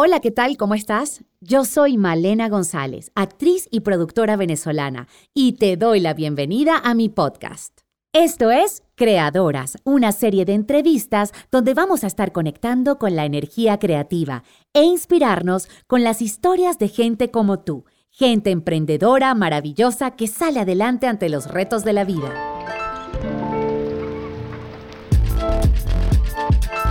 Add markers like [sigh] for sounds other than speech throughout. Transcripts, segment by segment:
Hola, ¿qué tal? ¿Cómo estás? Yo soy Malena González, actriz y productora venezolana, y te doy la bienvenida a mi podcast. Esto es Creadoras, una serie de entrevistas donde vamos a estar conectando con la energía creativa e inspirarnos con las historias de gente como tú, gente emprendedora, maravillosa, que sale adelante ante los retos de la vida.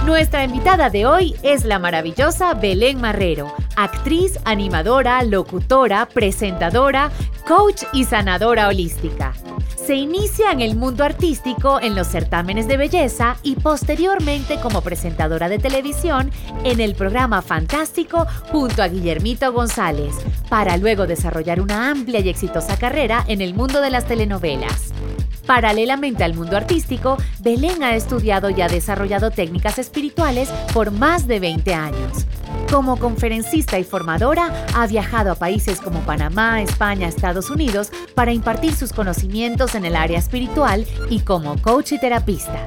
Nuestra invitada de hoy es la maravillosa Belén Marrero, actriz, animadora, locutora, presentadora, coach y sanadora holística. Se inicia en el mundo artístico en los certámenes de belleza y posteriormente como presentadora de televisión en el programa Fantástico junto a Guillermito González, para luego desarrollar una amplia y exitosa carrera en el mundo de las telenovelas. Paralelamente al mundo artístico, Belén ha estudiado y ha desarrollado técnicas espirituales por más de 20 años. Como conferencista y formadora, ha viajado a países como Panamá, España, Estados Unidos para impartir sus conocimientos en el área espiritual y como coach y terapista.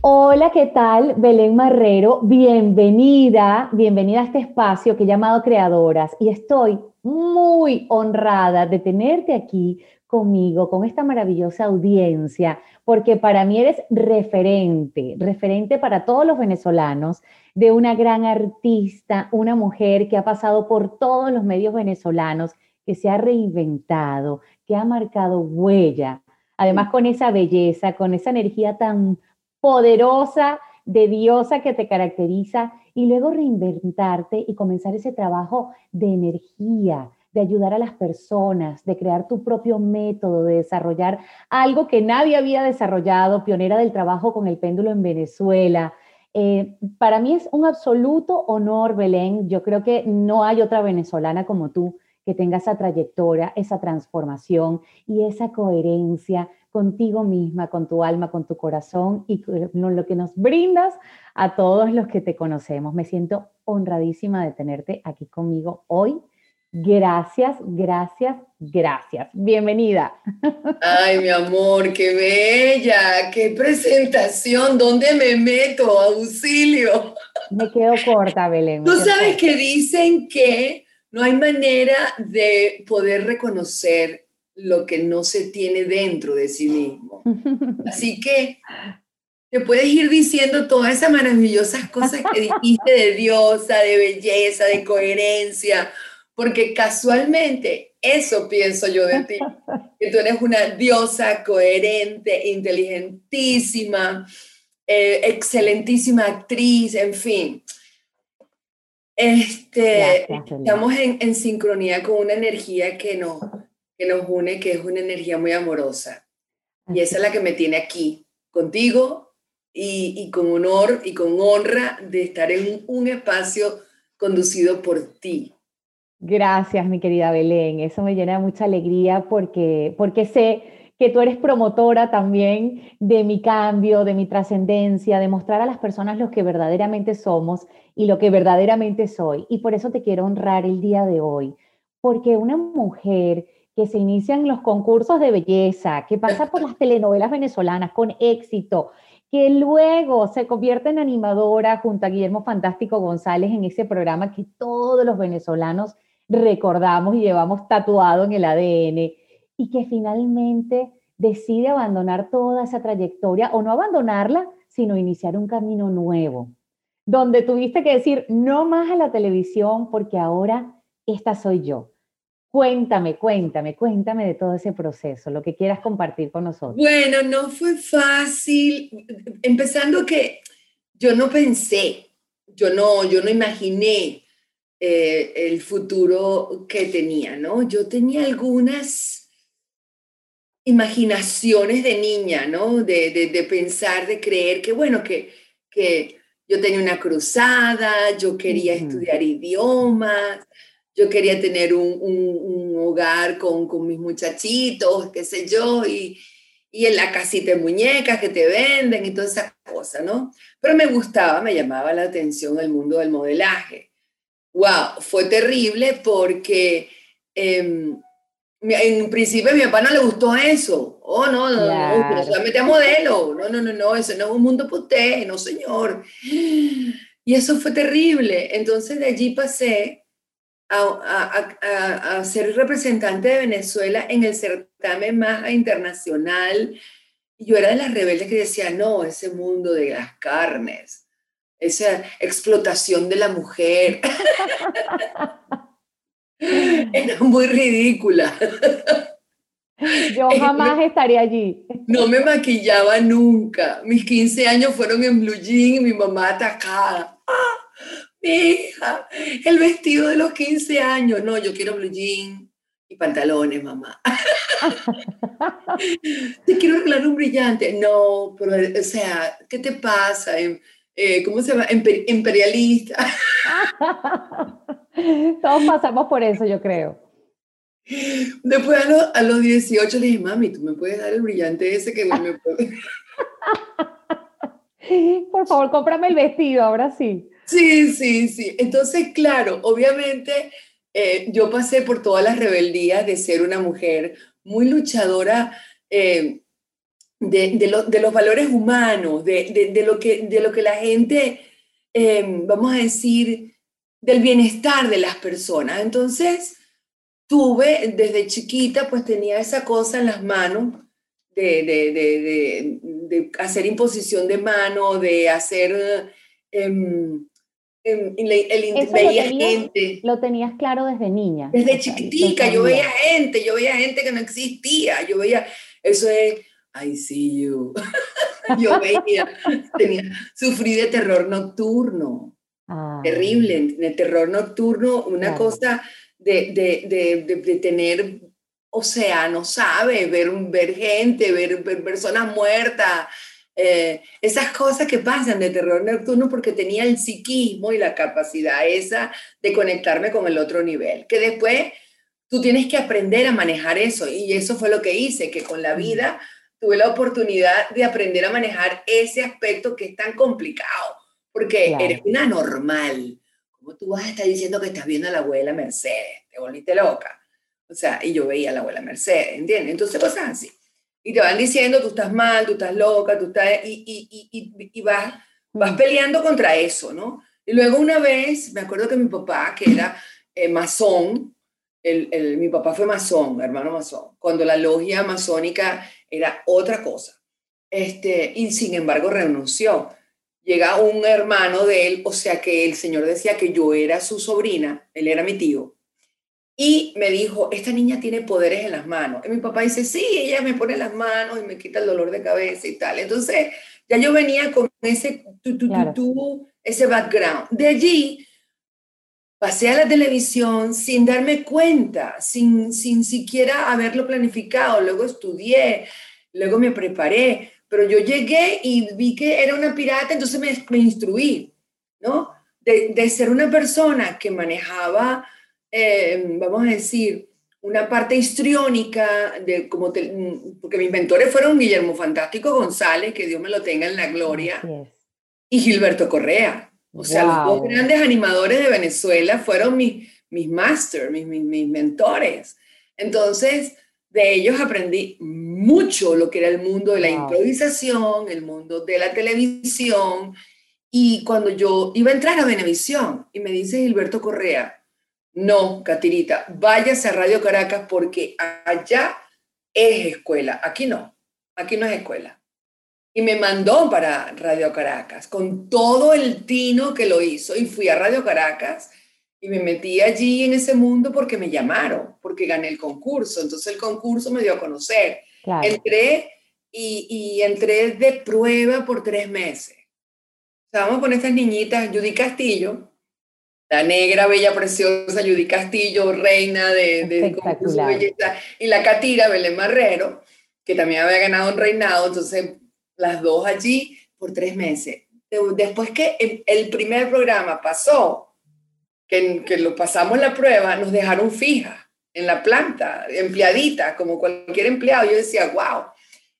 Hola, ¿qué tal? Belén Marrero, bienvenida, bienvenida a este espacio que he llamado Creadoras y estoy muy honrada de tenerte aquí conmigo, con esta maravillosa audiencia, porque para mí eres referente, referente para todos los venezolanos de una gran artista, una mujer que ha pasado por todos los medios venezolanos, que se ha reinventado, que ha marcado huella, además con esa belleza, con esa energía tan poderosa de diosa que te caracteriza y luego reinventarte y comenzar ese trabajo de energía, de ayudar a las personas, de crear tu propio método, de desarrollar algo que nadie había desarrollado, pionera del trabajo con el péndulo en Venezuela. Eh, para mí es un absoluto honor, Belén. Yo creo que no hay otra venezolana como tú que tenga esa trayectoria, esa transformación y esa coherencia contigo misma, con tu alma, con tu corazón y con lo que nos brindas a todos los que te conocemos. Me siento honradísima de tenerte aquí conmigo hoy Gracias, gracias, gracias. Bienvenida. Ay, mi amor, qué bella, qué presentación. ¿Dónde me meto? Auxilio. Me quedo corta, Belén. Tú sabes que dicen que no hay manera de poder reconocer lo que no se tiene dentro de sí mismo. [laughs] Así que te puedes ir diciendo todas esas maravillosas cosas que dijiste de diosa, de belleza, de coherencia porque casualmente eso pienso yo de ti, [laughs] que tú eres una diosa coherente, inteligentísima, eh, excelentísima actriz, en fin. Este, estamos en, sincronía con una energía que nos, que nos une, que es una energía muy amorosa. Y esa es la que me tiene aquí, contigo y, y con honor y con honra de estar en un espacio conducido por ti. Gracias, mi querida Belén. Eso me llena de mucha alegría porque, porque sé que tú eres promotora también de mi cambio, de mi trascendencia, de mostrar a las personas lo que verdaderamente somos y lo que verdaderamente soy. Y por eso te quiero honrar el día de hoy, porque una mujer que se inicia en los concursos de belleza, que pasa por las telenovelas venezolanas con éxito, que luego se convierte en animadora junto a Guillermo Fantástico González en ese programa que todos los venezolanos recordamos y llevamos tatuado en el ADN y que finalmente decide abandonar toda esa trayectoria o no abandonarla, sino iniciar un camino nuevo, donde tuviste que decir no más a la televisión porque ahora esta soy yo. Cuéntame, cuéntame, cuéntame de todo ese proceso, lo que quieras compartir con nosotros. Bueno, no fue fácil, empezando que yo no pensé, yo no, yo no imaginé eh, el futuro que tenía, ¿no? Yo tenía algunas imaginaciones de niña, ¿no? De, pensar, de creer que, bueno, que, que yo tenía una cruzada, yo quería estudiar idiomas, yo quería tener un, hogar con, con, mis muchachitos, qué sé yo, y, y en la casita de muñecas que te venden y todas esas cosas, ¿no? Pero me gustaba, me llamaba la atención el mundo del modelaje wow, fue terrible porque em, en principio a mi papá no le gustó eso. Oh, no, no, no, solamente a modelo. No, no, no, no, eso no es un mundo para usted, no, señor. Y eso fue terrible. Entonces de allí pasé a, ser representante de Venezuela en el certamen más internacional. Yo era de las rebeldes que decía, no, ese mundo de las carnes, esa explotación de la mujer. [laughs] era muy ridícula. Yo jamás estaría allí. No me maquillaba nunca. Mis 15 años fueron en blue jean y mi mamá atacada. ¡Ah! Mi hija, el vestido de los 15 años. No, yo quiero blue jean y pantalones, mamá. [laughs] te quiero regalar un brillante. No, pero, o sea, ¿qué te pasa? Em, eh, ¿Cómo se llama? imperialista. [laughs] Todos pasamos por eso, yo creo. Después a, los 18 le dije, mami, ¿tú me puedes dar el brillante ese que me puede? [laughs] Por favor, cómprame el vestido, ahora sí. Sí, sí, sí. Entonces, claro, obviamente eh, yo pasé por todas las rebeldías de ser una mujer muy luchadora eh, de, los valores humanos, de, lo que, de lo que la gente, eh, vamos a decir, del bienestar de las personas. Entonces, tuve desde chiquita, pues tenía esa cosa en las manos de, de, hacer imposición de mano, de hacer... Em, em, el, el veía gente. Lo tenías claro desde niña. Desde chiquitica, yo veía gente, yo veía gente que no existía, yo veía, eso es, I see you. yo veía, tenía, sufrí de terror nocturno, ah. terrible, de terror nocturno, una cosa de, de, tener, o sea, no sabe, ver, ver gente, ver, personas muertas, eh, esas cosas que pasan de terror nocturno porque tenía el psiquismo y la capacidad esa de conectarme con el otro nivel, que después tú tienes que aprender a manejar eso y eso fue lo que hice, que con la vida tuve la oportunidad de aprender a manejar ese aspecto que es tan complicado, porque eres una normal, ¿Cómo tú vas a estar diciendo que estás viendo a la abuela Mercedes? Te volviste loca. O sea, y yo veía a la abuela Mercedes, ¿entiendes? Entonces cosas así. Y te van diciendo, tú estás mal, tú estás loca, tú estás... Y, y, y, y vas, vas peleando contra eso, ¿no? Y luego una vez, me acuerdo que mi papá, que era eh, masón, el, el, mi papá fue masón, hermano masón, cuando la logia masónica era otra cosa. Este, y sin embargo renunció llega un hermano de él, o sea que el señor decía que yo era su sobrina, él era mi tío, y me dijo, esta niña tiene poderes en las manos. Y mi papá dice, sí, ella me pone las manos y me quita el dolor de cabeza y tal. Entonces, ya yo venía con ese, ese background. De allí, pasé a la televisión sin darme cuenta, sin, sin siquiera haberlo planificado. Luego estudié, luego me preparé pero yo llegué y vi que era una pirata, entonces me, me instruí, ¿no? De, de, ser una persona que manejaba, eh, vamos a decir, una parte histriónica, de, como porque mis mentores fueron Guillermo Fantástico González, que Dios me lo tenga en la gloria, y Gilberto Correa. O sea, los dos grandes animadores de Venezuela fueron mis, mis masters, mis, mis, mis mentores. Entonces, de ellos aprendí mucho lo que era el mundo de la improvisación, el mundo de la televisión. Y cuando yo iba a entrar a Venevisión y me dice Gilberto Correa, no, Catirita, váyase a Radio Caracas porque allá es escuela, aquí no, aquí no es escuela. Y me mandó para Radio Caracas con todo el tino que lo hizo y fui a Radio Caracas y me metí allí en ese mundo porque me llamaron, porque gané el concurso. Entonces el concurso me dio a conocer. Entré y, y, entré de prueba por tres meses. Estábamos con estas niñitas, Judy Castillo, la negra, bella, preciosa Judy Castillo, reina de, de concurso de belleza, y la Catira Belén Marrero, que también había ganado un reinado. Entonces, las dos allí por tres meses. Después que el primer programa pasó, que, que lo pasamos la prueba, nos dejaron fija en la planta, empleadita, como cualquier empleado. Yo decía, wow.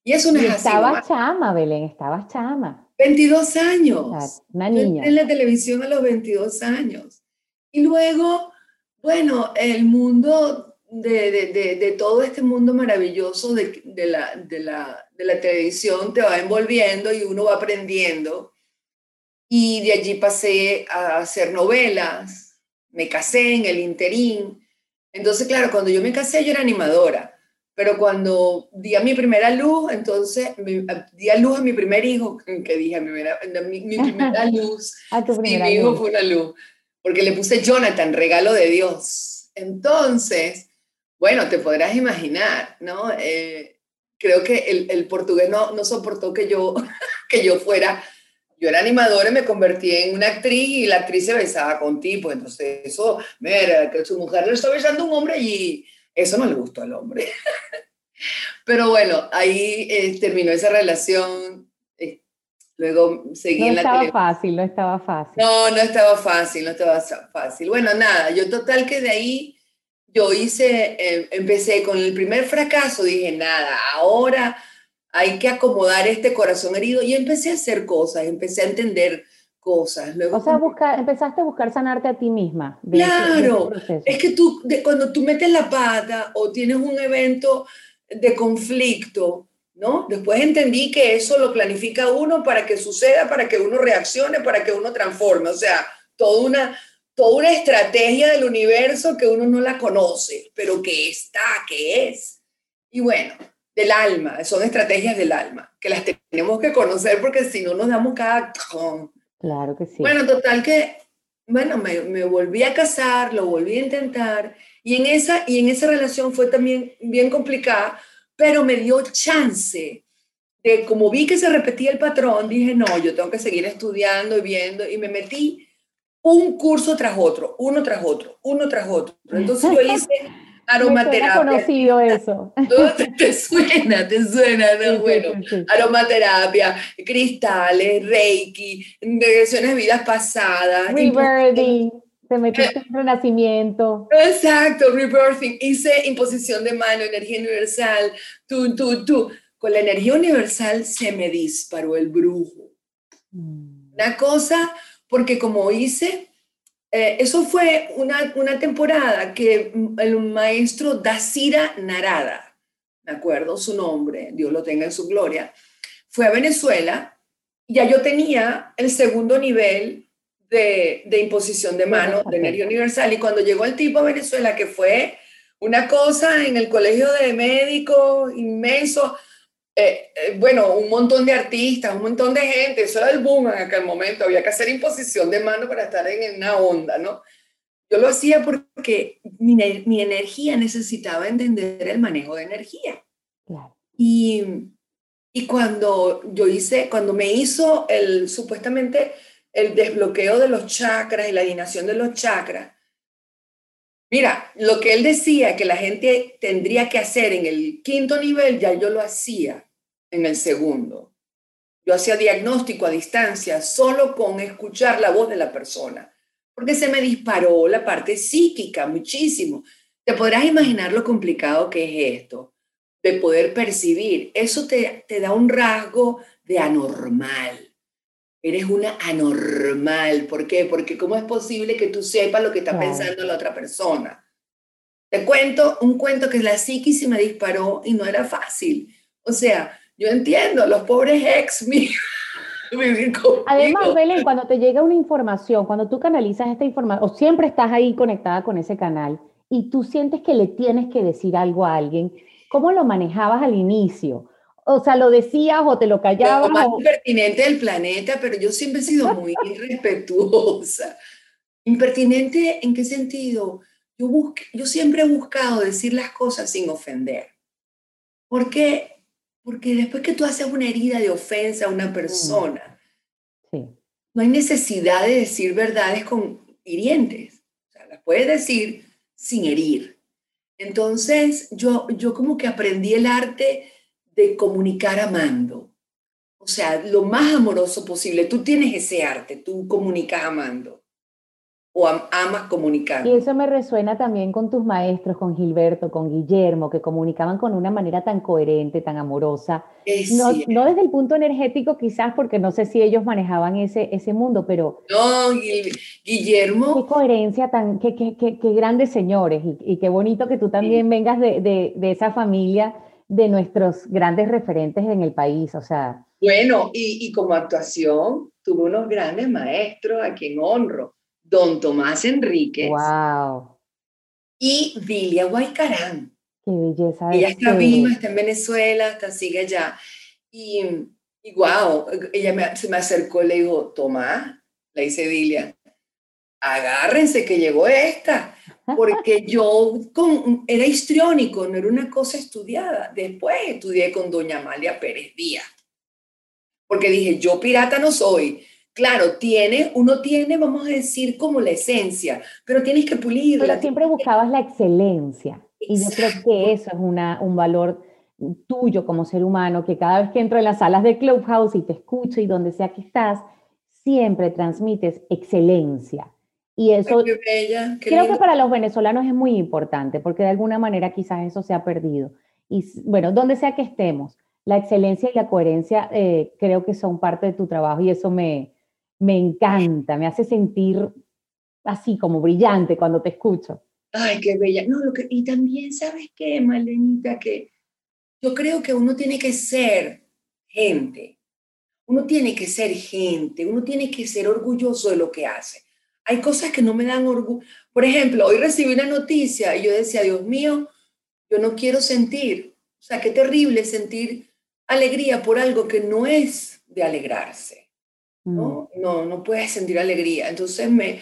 Y eso no es así. Estabas chama, Belén, estabas chama. 22 años. Una niña. en la televisión a los 22 años. Y luego, bueno, el mundo de, de, de, todo este mundo maravilloso de, la, la, de, la, televisión te va envolviendo y uno va aprendiendo y de allí pasé a hacer novelas, me casé en el interín. Entonces, claro, cuando yo me casé yo era animadora, pero cuando di a mi primera luz, entonces di a luz a mi primer hijo, que dije, mi, mi, primera [laughs] luz, a tu primera mi hijo fue una luz, porque le puse Jonathan, regalo de Dios. Entonces, bueno, te podrás imaginar, ¿no? Eh, creo que el, el portugués no, no, soportó que yo, [laughs] que yo fuera, yo era animadora y me convertí en una actriz y la actriz se besaba con tipo, entonces eso, mira, que su mujer le está besando a un hombre y eso no le gustó al hombre. [laughs] Pero bueno, ahí eh, terminó esa relación. Eh, luego seguí en la No estaba fácil, no estaba fácil. No, no estaba fácil, no estaba fácil. Bueno, nada, yo total que de ahí yo hice, eh, empecé con el primer fracaso, dije, nada, ahora hay que acomodar este corazón herido y empecé a hacer cosas, empecé a entender cosas. Luego, o sea, empezaste a buscar sanarte a ti misma. claro, es que tú, cuando tú metes la pata o tienes un evento de conflicto, ¿no? Después entendí que eso lo planifica uno para que suceda, para que uno reaccione, para que uno transforme, o sea, toda una, toda una estrategia del universo que uno no la conoce, pero que está, que es. Y bueno, del alma, son estrategias del alma, que las tenemos que conocer porque si no nos damos cada... Claro que sí. Bueno, total que, bueno, me, me, volví a casar, lo volví a intentar, y en, esa, y en esa relación fue también bien complicada, pero me dio chance de, como vi que se repetía el patrón, dije, no, yo tengo que seguir estudiando y viendo, y me metí un curso tras otro, uno tras otro, uno tras otro. Entonces yo [laughs] hice aromaterapia. conocido [laughs] eso. Te, suena, te suena, ¿no? bueno, aromaterapia, cristales, reiki, regresiones de vidas pasadas. Rebirthing. Te metiste en renacimiento. Exacto, rebirthing. Hice imposición de mano, energía universal, tú, tú, tú. Con la energía universal se me disparó el brujo. Mm. Una cosa porque como hice, eh, eso fue una, una, temporada que el maestro Dasira Narada, me acuerdo su nombre, Dios lo tenga en su gloria, fue a Venezuela, ya yo tenía el segundo nivel de, de imposición de mano de energía universal. Y cuando llegó el tipo a Venezuela, que fue una cosa en el colegio de médicos inmenso, eh, eh, bueno, un montón de artistas, un montón de gente, eso era el boom en aquel momento, había que hacer imposición de mano para estar en una onda, ¿no? Yo lo hacía porque mi, mi energía necesitaba entender el manejo de energía. Y, y cuando yo hice, cuando me hizo el, supuestamente el desbloqueo de los chakras y la alineación de los chakras, Mira, lo que él decía que la gente tendría que hacer en el quinto nivel, ya yo lo hacía en el segundo. Yo hacía diagnóstico a distancia solo con escuchar la voz de la persona, porque se me disparó la parte psíquica muchísimo. Te podrás imaginar lo complicado que es esto, de poder percibir. Eso te, te da un rasgo de anormal. Eres una anormal. ¿Por qué? Porque ¿cómo es posible que tú sepas lo que está pensando la otra persona? Te cuento un cuento que la psiquis se me disparó y no era fácil. O sea, yo entiendo, los pobres ex [laughs] míos. Además, Belén, cuando te llega una información, cuando tú canalizas esta información, o siempre estás ahí conectada con ese canal y tú sientes que le tienes que decir algo a alguien, ¿cómo lo manejabas al inicio? O sea, lo decías o te lo callabas. Lo más impertinente del planeta, pero yo siempre he sido muy [laughs] irrespetuosa. ¿Impertinente en qué sentido? Yo, yo siempre he buscado decir las cosas sin ofender. ¿Por qué? Porque después que tú haces una herida de ofensa a una mm. persona, no hay necesidad de decir verdades con hirientes. O sea, las puedes decir sin herir. Entonces, yo, yo como que aprendí el arte de comunicar amando. O sea, lo más amoroso posible. Tú tienes ese arte, tú comunicas amando o amas comunicar. Y eso me resuena también con tus maestros, con Gilberto, con Guillermo, que comunicaban con una manera tan coherente, tan amorosa. no, no, desde el punto energético quizás, porque no sé si ellos manejaban ese, ese mundo, pero... No, Guillermo... Qué coherencia tan... Qué, qué, qué, qué grandes señores y, y, qué bonito que tú también vengas de, de, de esa familia de nuestros grandes referentes en el país, o sea... Bueno, y, y como actuación, tuve unos grandes maestros a quien honro. Don Tomás Enríquez. Wow. Y Vilia Guaycarán. Qué belleza. Ella está viva, está en Venezuela, está, sigue allá. Y, y wow, ella se me acercó y le dijo, Tomás, le dice Vilia, agárrense que llegó esta, porque yo con, era histriónico, no era una cosa estudiada. Después estudié con doña Amalia Pérez Díaz, porque dije, yo pirata no soy. Claro, tiene, uno tiene, vamos a decir, como la esencia, pero tienes que pulirla. Pero siempre buscabas la excelencia. Y yo creo que eso es una, un valor tuyo como ser humano, que cada vez que entro en las salas de Clubhouse y te escucho y donde sea que estás, siempre transmites excelencia. Y eso creo que para los venezolanos es muy importante, porque de alguna manera quizás eso se ha perdido. Y bueno, donde sea que estemos, la excelencia y la coherencia eh, creo que son parte de tu trabajo y eso me, me encanta, me hace sentir así como brillante cuando te escucho. Ay, qué bella. No, lo que, y también, ¿sabes qué, Malenita? Que yo creo que uno tiene que ser gente. Uno tiene que ser gente, uno tiene que ser orgulloso de lo que hace hay cosas que no me dan orgullo. Por ejemplo, hoy recibí una noticia y yo decía, Dios mío, yo no quiero sentir, o sea, qué terrible sentir alegría por algo que no es de alegrarse, ¿no? Mm. No, no puedes sentir alegría. Entonces me,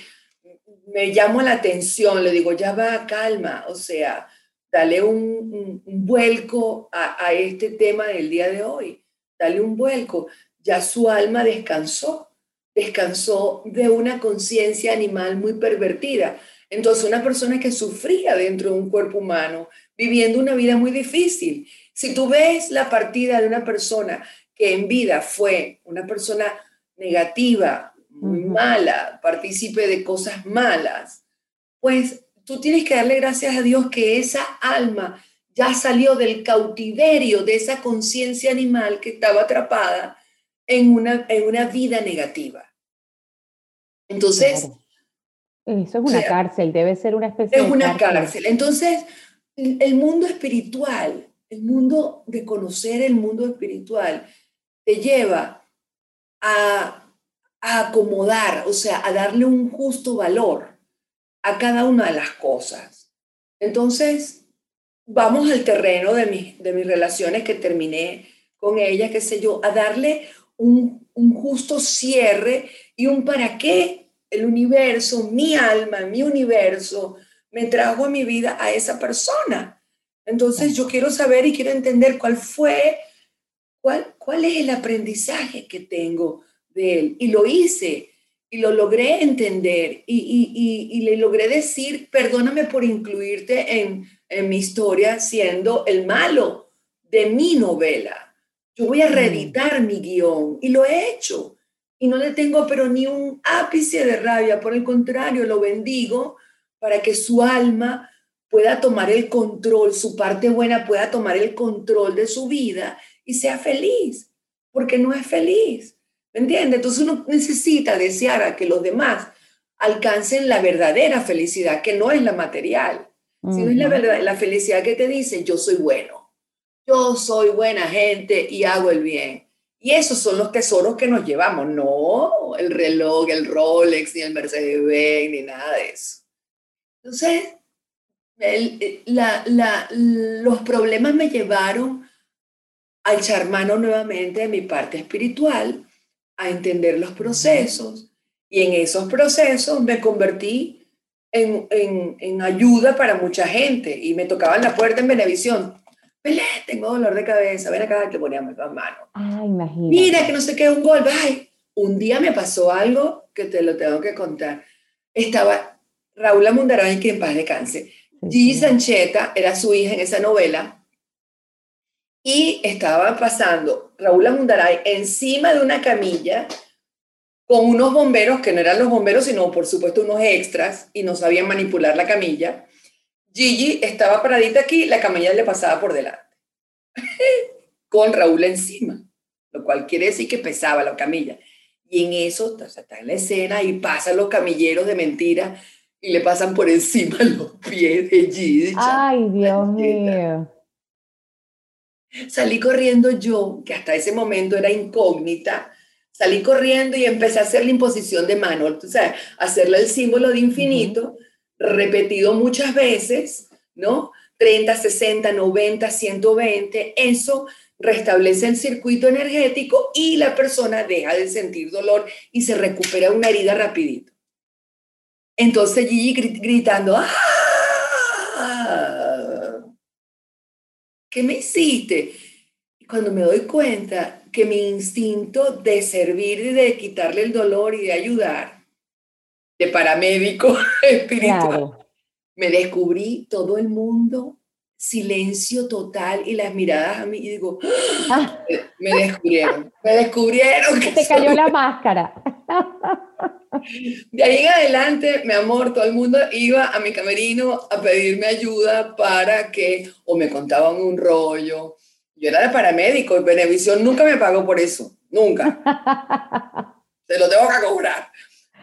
me llamo la atención, le digo, ya va, calma, o sea, dale un, un, vuelco a, a este tema del día de hoy, dale un vuelco. Ya su alma descansó, descansó de una conciencia animal muy pervertida. Entonces, una persona que sufría dentro de un cuerpo humano, viviendo una vida muy difícil. Si tú ves la partida de una persona que en vida fue una persona negativa, muy mala, partícipe de cosas malas, pues tú tienes que darle gracias a Dios que esa alma ya salió del cautiverio de esa conciencia animal que estaba atrapada en una, en una vida negativa. Entonces... Eso es una cárcel, debe ser una especie es una cárcel. Entonces, el mundo espiritual, el mundo de conocer el mundo espiritual, te lleva a, a, acomodar, o sea, a darle un justo valor a cada una de las cosas. Entonces, vamos al terreno de, de mis relaciones que terminé con ella, qué sé yo, a darle un, justo cierre y un para qué el universo, mi alma, mi universo, me trajo a mi vida a esa persona. Entonces yo quiero saber y quiero entender cuál fue, cuál, cuál es el aprendizaje que tengo de él. Y lo hice y lo logré entender y, y, le logré decir, perdóname por incluirte en, en mi historia siendo el malo de mi novela yo voy a mm. reeditar mi guion y lo he hecho. Y no le tengo pero ni un ápice de rabia, por el contrario, lo bendigo para que su alma pueda tomar el control, su parte buena pueda tomar el control de su vida y sea feliz, porque no es feliz. ¿Me entiendes? Entonces uno necesita desear a que los demás alcancen la verdadera felicidad, que no es la material, sino es la, verdad, la felicidad que te dice, yo soy bueno yo soy buena gente y hago el bien. Y esos son los tesoros que nos llevamos, no el reloj, el Rolex, ni el Mercedes-Benz, ni nada de eso. Entonces, los problemas me llevaron a echar mano nuevamente de mi parte espiritual, a entender los procesos, y en esos procesos me convertí en, en, en ayuda para mucha gente, y me tocaban la puerta en Benevisión, Pelé, tengo dolor de cabeza, ven acá, te poníamos las manos. Ah, imagínate. Mira que no sé qué, un golpe. Ay, un día me pasó algo que te lo tengo que contar. Estaba Raúl Amundaray, que en paz descanse. Gigi Sancheta era su hija en esa novela. Y estaba pasando Raúl Amundaray encima de una camilla con unos bomberos que no eran los bomberos, sino por supuesto unos extras y no sabían manipular la camilla. Gigi estaba paradita aquí, la camilla le pasaba por delante, [laughs] con Raúl encima, lo cual quiere decir que pesaba la camilla. Y en eso está en la escena y pasan los camilleros de mentira y le pasan por encima [laughs] los pies de Gigi. Ay, Dios mío. salí corriendo yo, que hasta ese momento era incógnita, salí corriendo y empecé a hacer la imposición de mano, o sea, hacerle el símbolo de infinito, repetido muchas veces, ¿no? 30, 60, 90, 120, eso restablece el circuito energético y la persona deja de sentir dolor y se recupera una herida rapidito. Entonces Gigi gritando, ¡ah! ¿Qué me hiciste? Cuando me doy cuenta que mi instinto de servir y de quitarle el dolor y de ayudar, de paramédico [laughs] espiritual, me descubrí todo el mundo silencio total y las miradas a mí y digo, ah. [gasps] me, descubrieron, me descubrieron. Que te cayó la [laughs] máscara. De ahí en adelante, mi amor, todo el mundo iba a mi camerino a pedirme ayuda para que, o me contaban un rollo. Yo era de paramédico y Benevisión nunca me pagó por eso, nunca. [laughs] Se lo tengo que cobrar.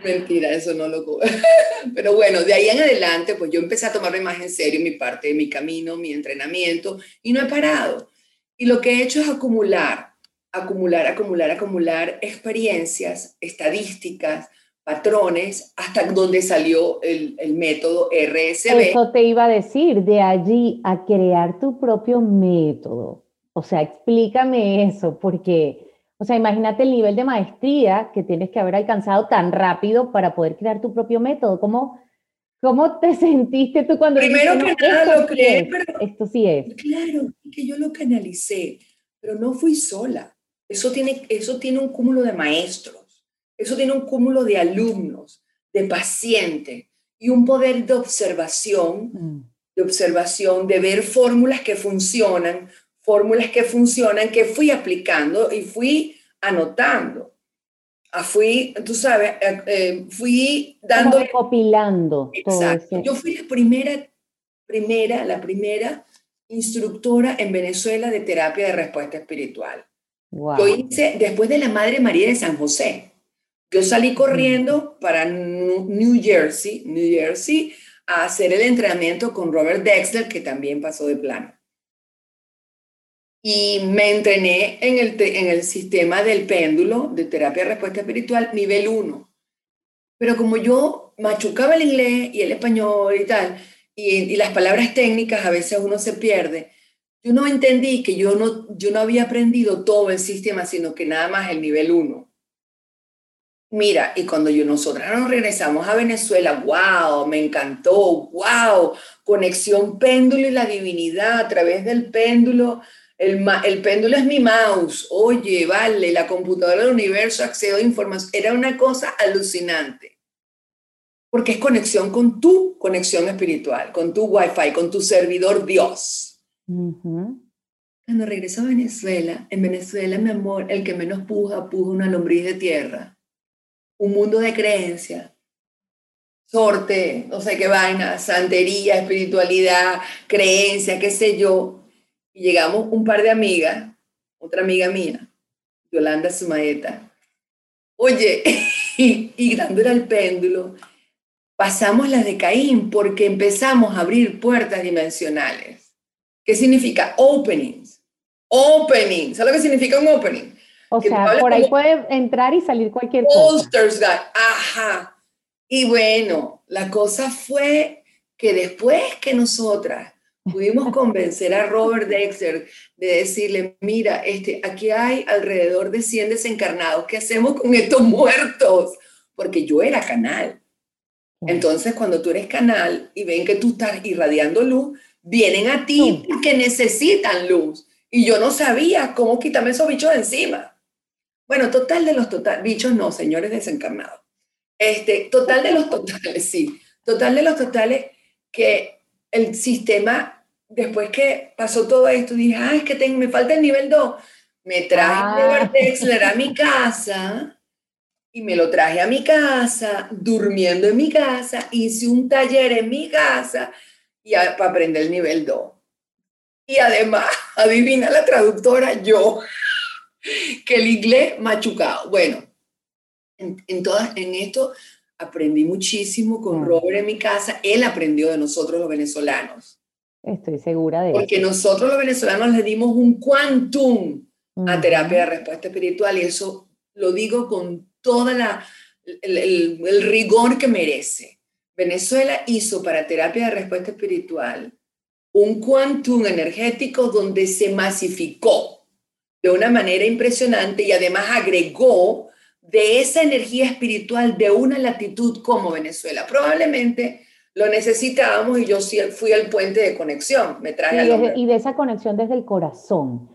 Mentira, eso no lo... [laughs] Pero bueno, de ahí en adelante, pues yo empecé a tomarme más en serio mi parte de mi camino, mi entrenamiento, y no he parado. Y lo que he hecho es acumular, acumular, acumular, acumular experiencias, estadísticas, patrones, hasta donde salió el, el método RSB. Eso te iba a decir, de allí a crear tu propio método. O sea, explícame eso, porque o sea, imagínate el nivel de maestría que tienes que haber alcanzado tan rápido para poder crear tu propio método. ¿Cómo, cómo te [laughs] sentiste tú cuando... Primero que nada lo creé, pero... Esto sí es. Claro, que yo lo canalicé, pero no fui sola. Eso tiene, eso tiene un cúmulo de maestros, eso tiene un cúmulo de alumnos, de pacientes y un poder de observación, mm. de observación, de ver fórmulas que funcionan, fórmulas que funcionan que fui aplicando y fui anotando. Ah, fui, tú sabes, eh, eh, fui dando... recopilando. Exacto. Yo fui la primera, primera, la primera instructora en Venezuela de terapia de respuesta espiritual. Wow. Yo hice después de la Madre María de San José. Yo salí corriendo para New Jersey, New Jersey, a hacer el entrenamiento con Robert Dexter, que también pasó de plano y me entrené en el, en el sistema del péndulo de terapia de respuesta espiritual nivel 1. Pero como yo machucaba el inglés y el español y tal, y, las palabras técnicas a veces uno se pierde, yo no entendí que yo no, yo no había aprendido todo el sistema, sino que nada más el nivel 1. Mira, y cuando yo nosotras nos regresamos a Venezuela, wow, me encantó, wow, conexión péndulo y la divinidad a través del péndulo el, péndulo es mi mouse. Oye, vale, la computadora del universo, accedo a información. Era una cosa alucinante. Porque es conexión con tu conexión espiritual, con tu wifi, con tu servidor Dios. Cuando regreso a Venezuela, en Venezuela, mi amor, el que menos puja, puja una lombriz de tierra. Un mundo de creencia, sorte, no sé qué vaina, santería, espiritualidad, creencia, qué sé yo, y llegamos un par de amigas, otra amiga mía, Yolanda Sumaeta. Oye, [laughs] y, y dando el péndulo, pasamos las de Caín porque empezamos a abrir puertas dimensionales. ¿Qué significa? Openings. Openings. ¿Sabes lo que significa un opening? O sea, por ahí puede entrar y salir cualquier cosa. Ajá. Y bueno, la cosa fue que después que nosotras pudimos convencer a Robert Dexter de decirle, mira, este, aquí hay alrededor de 100 desencarnados, ¿qué hacemos con estos muertos? Porque yo era canal. Entonces, cuando tú eres canal y ven que tú estás irradiando luz, vienen a ti porque necesitan luz. Y yo no sabía cómo quitarme esos bichos de encima. Bueno, total de los total, bichos no, señores desencarnados. Este, total de los totales, sí. Total de los totales que el sistema después que pasó todo esto, dije, ah, es que tengo, me falta el nivel 2. Me traje ah. Dexler a mi casa y me lo traje a mi casa, durmiendo en mi casa, hice un taller en mi casa y para aprender el nivel 2. Y además, [laughs] adivina la traductora, yo, [laughs] que el inglés machucado. Bueno, en, en, todas, en esto aprendí muchísimo con Robert en mi casa, él aprendió de nosotros los venezolanos. Estoy segura de Porque nosotros los venezolanos le dimos un quantum a terapia de respuesta espiritual y eso lo digo con toda la el, el, rigor que merece. Venezuela hizo para terapia de respuesta espiritual un quantum energético donde se masificó de una manera impresionante y además agregó de esa energía espiritual de una latitud como Venezuela. Probablemente lo necesitábamos y yo sí fui al puente de conexión, me traje y de esa conexión desde el corazón.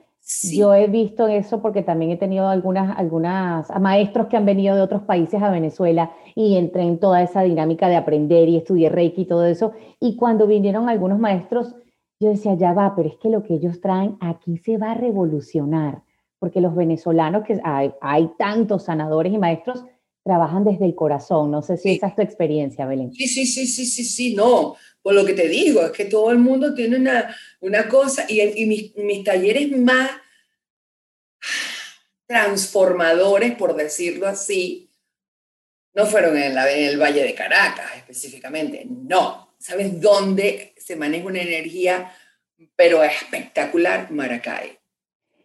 Yo he visto eso porque también he tenido algunas, algunas maestros que han venido de otros países a Venezuela y entré en toda esa dinámica de aprender y estudié Reiki y todo eso. Y cuando vinieron algunos maestros, yo decía, ya va, pero es que lo que ellos traen aquí se va a revolucionar, porque los venezolanos, que hay, hay tantos sanadores y maestros, trabajan desde el corazón. No sé si esa es tu experiencia, Belén. Sí, sí, sí, sí, sí, sí, no. Por lo que te digo, es que todo el mundo tiene una, una cosa y, y mis, mis, talleres más transformadores, por decirlo así, no fueron en, la, en el Valle de Caracas específicamente, no. ¿Sabes dónde se maneja una energía, pero espectacular? Maracay.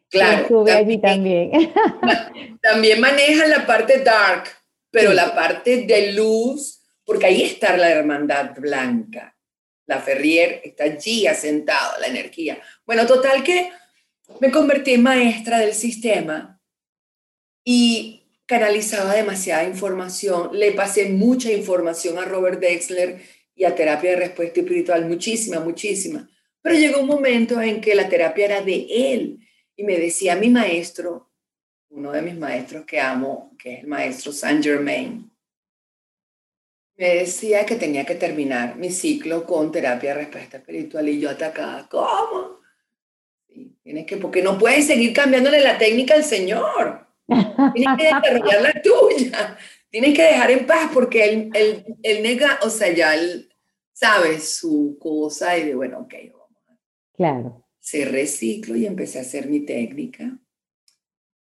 Claro. También, también. [laughs] también manejan la parte dark, pero la parte de luz, porque ahí está la hermandad blanca. La Ferrier está allí asentado, la energía. Bueno, total que me convertí en maestra del sistema y canalizaba demasiada información. Le pasé mucha información a Robert Dexler y a terapia de respuesta espiritual, muchísima, muchísima. Pero llegó un momento en que la terapia era de él y me decía mi maestro, uno de mis maestros que amo, que es el maestro Saint Germain, me decía que tenía que terminar mi ciclo con terapia de respuesta espiritual y yo atacaba, ¿cómo? tienes que, porque no puedes seguir cambiándole la técnica al Señor. Tienes que [laughs] desarrollar la tuya. Tienes que dejar en paz porque él, él, él nega, o sea, ya él sabe su cosa y de, bueno, ok, vamos Claro. Cerré ciclo y empecé a hacer mi técnica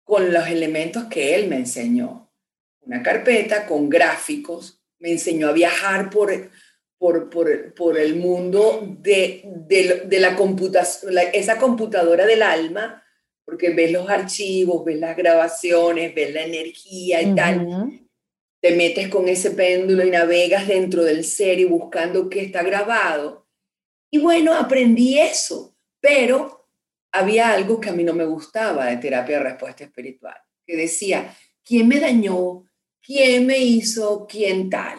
con los elementos que él me enseñó. Una carpeta con gráficos, me enseñó a viajar por, por, por, por el mundo de, de, la computación, esa computadora del alma, porque ves los archivos, ves las grabaciones, ves la energía y tal. Te metes con ese péndulo y navegas dentro del ser y buscando qué está grabado. Y bueno, aprendí eso, pero había algo que a mí no me gustaba de terapia de respuesta espiritual, que decía, ¿quién me dañó? ¿Quién me hizo? ¿Quién tal?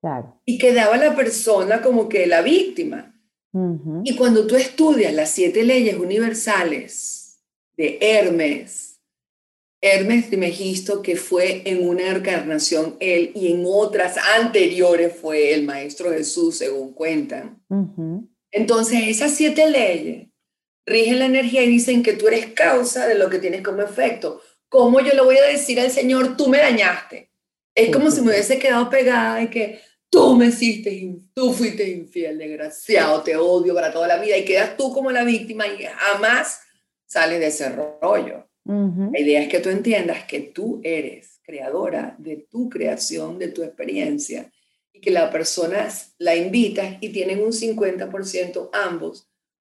Claro. Y quedaba la persona como que la víctima. Y cuando tú estudias las siete leyes universales de Hermes, Hermes de Megisto, que fue en una encarnación él y en otras anteriores fue el Maestro Jesús, según cuentan. Entonces, esas siete leyes rigen la energía y dicen que tú eres causa de lo que tienes como efecto. ¿Cómo yo le voy a decir al Señor, tú me dañaste? Es como si me hubiese quedado pegada y que tú me hiciste, tú fuiste infiel, desgraciado, te odio para toda la vida y quedas tú como la víctima y jamás sales de ese rollo. La idea es que tú entiendas que tú eres creadora de tu creación, de tu experiencia y que la persona la invitas y tienen un 50% ambos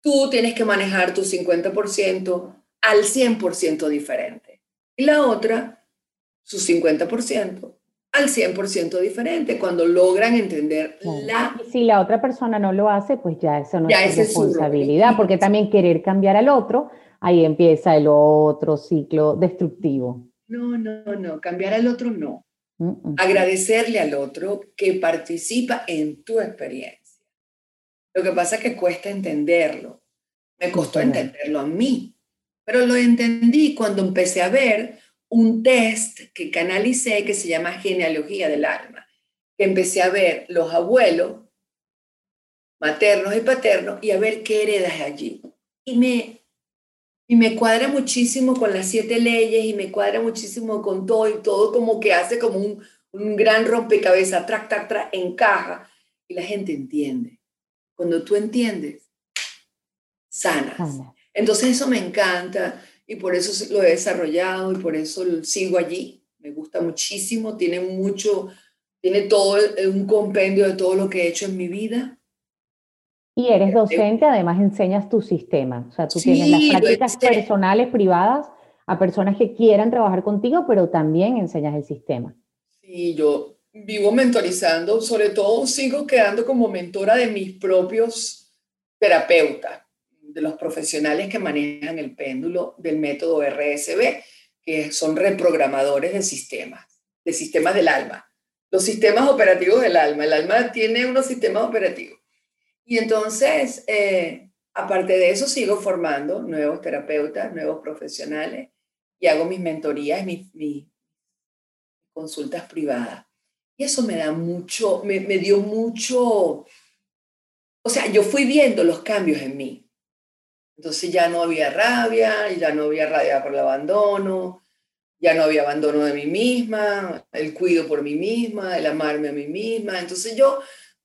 tú tienes que manejar tu 50% al 100% diferente. Y la otra, su 50% al 100% diferente, cuando logran entender la... si la otra persona no lo hace, pues ya eso no es responsabilidad, porque también querer cambiar al otro, ahí empieza el otro ciclo destructivo. No, no, no, cambiar al otro no. Agradecerle al otro que participa en tu experiencia. Lo que pasa es que cuesta entenderlo. Me costó entenderlo a mí, pero lo entendí cuando empecé a ver un test que canalicé que se llama genealogía del alma, que empecé a ver los abuelos maternos y paternos y a ver qué heredas allí. Y me, y me cuadra muchísimo con las siete leyes y me cuadra muchísimo con todo y todo como que hace como un, un gran rompecabezas, trac, trac, trac, encaja y la gente entiende. Cuando tú entiendes, sanas. Entonces eso me encanta y por eso lo he desarrollado y por eso sigo allí. Me gusta muchísimo, tiene mucho, tiene todo un compendio de todo lo que he hecho en mi vida. Y eres docente, además enseñas tu sistema. O sea, tú tienes las prácticas personales, privadas, a personas que quieran trabajar contigo, pero también enseñas el sistema. Sí, yo vivo mentorizando, sobre todo sigo quedando como mentora de mis propios terapeutas, de los profesionales que manejan el péndulo del método RSB, que son reprogramadores de sistemas, de sistemas del alma, los sistemas operativos del alma. El alma tiene unos sistemas operativos. Y entonces, eh, aparte de eso, sigo formando nuevos terapeutas, nuevos profesionales y hago mis mentorías, mis, consultas privadas. Y eso me da mucho, me, me dio mucho, o sea, yo fui viendo los cambios en mí. Entonces ya no había rabia, ya no había rabia por el abandono, ya no había abandono de mí misma, el cuido por mí misma, el amarme a mí misma. Entonces yo,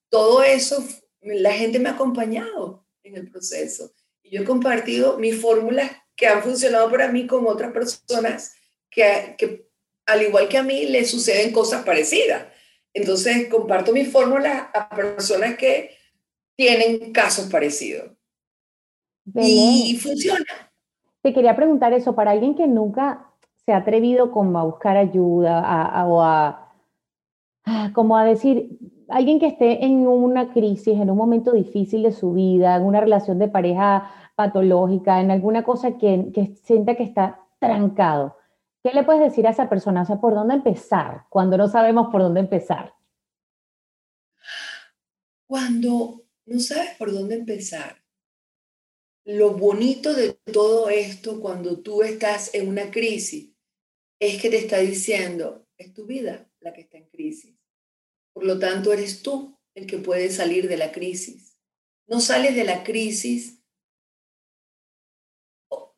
todo eso, la gente me ha acompañado en el proceso. Y yo he compartido mis fórmulas que han funcionado para mí con otras personas que, que al igual que a mí, le suceden cosas parecidas. Entonces, comparto mi fórmula a personas que tienen casos parecidos. Y funciona. Te quería preguntar eso, para alguien que nunca se ha atrevido como a buscar ayuda a, o a, como a decir, alguien que esté en una crisis, en un momento difícil de su vida, en una relación de pareja patológica, en alguna cosa que, sienta que está trancado. ¿Qué le puedes decir a esa persona? O sea, ¿por dónde empezar cuando no sabemos por dónde empezar? Cuando no sabes por dónde empezar, lo bonito de todo esto cuando tú estás en una crisis es que te está diciendo, es tu vida la que está en crisis. Por lo tanto, eres tú el que puede salir de la crisis. No sales de la crisis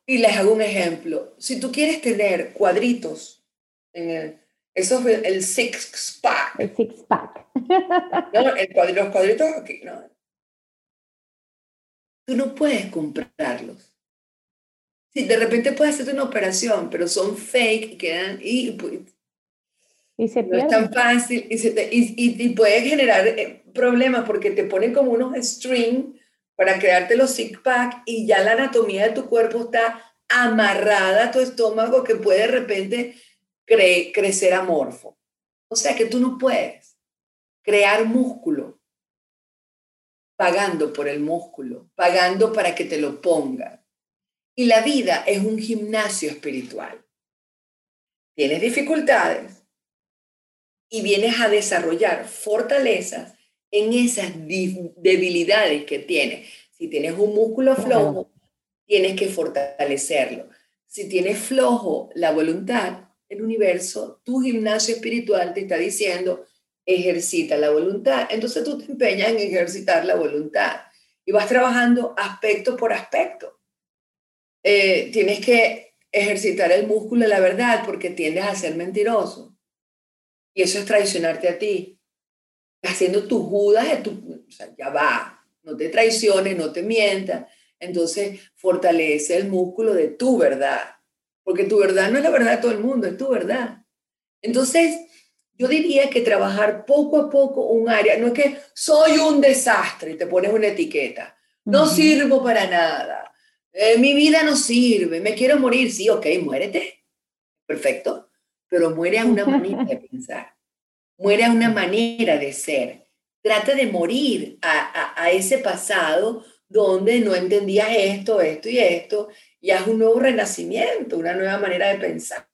y les hago un ejemplo. Si tú quieres tener cuadritos en el, eso es el six pack. El six pack. [laughs] No, el los cuadritos aquí, no. Tú no puedes comprarlos. Si de repente puedes hacerte una operación, pero son fake y quedan y, pues, y se no es tan fácil y, se y, y, puede generar eh, problemas porque te ponen como unos strings para crearte los six pack y ya la anatomía de tu cuerpo está amarrada a tu estómago que puede de repente crecer amorfo. O sea que tú no puedes crear músculo pagando por el músculo, pagando para que te lo pongan. Y la vida es un gimnasio espiritual. Tienes dificultades y vienes a desarrollar fortalezas en esas debilidades que tienes. Si tienes un músculo flojo, tienes que fortalecerlo. Si tienes flojo la voluntad, el universo, tu gimnasio espiritual te está diciendo, ejercita la voluntad. Entonces tú te empeñas en ejercitar la voluntad y vas trabajando aspecto por aspecto. Eh, tienes que ejercitar el músculo de la verdad porque tiendes a ser mentiroso. Y eso es traicionarte a ti. Haciendo tu Judas, de tu, o sea, ya va, no te traiciones, no te mientas. Entonces, fortalece el músculo de tu verdad, porque tu verdad no es la verdad de todo el mundo, es tu verdad. Entonces, yo diría que trabajar poco a poco un área, no es que soy un desastre y te pones una etiqueta, no sirvo para nada, eh, mi vida no sirve, me quiero morir, sí, ok, muérete, perfecto, pero muere a una manera de [laughs] pensar muere a una manera de ser. Trata de morir a, ese pasado donde no entendías esto, esto y esto, y haz un nuevo renacimiento, una nueva manera de pensar,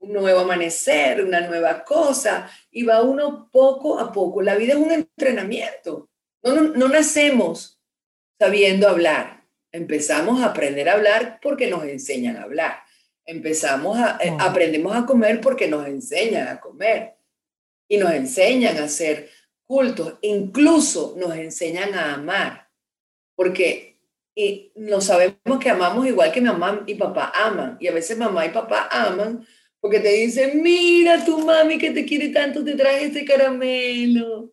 un nuevo amanecer, una nueva cosa, y va uno poco a poco. La vida es un entrenamiento. No, no, nacemos sabiendo hablar. Empezamos a aprender a hablar porque nos enseñan a hablar. Empezamos a, eh, aprendemos a comer porque nos enseñan a comer y nos enseñan a hacer cultos, incluso nos enseñan a amar, porque y no sabemos que amamos igual que mamá y papá aman, y a veces mamá y papá aman porque te dicen, mira tu mami que te quiere tanto, te trae este caramelo.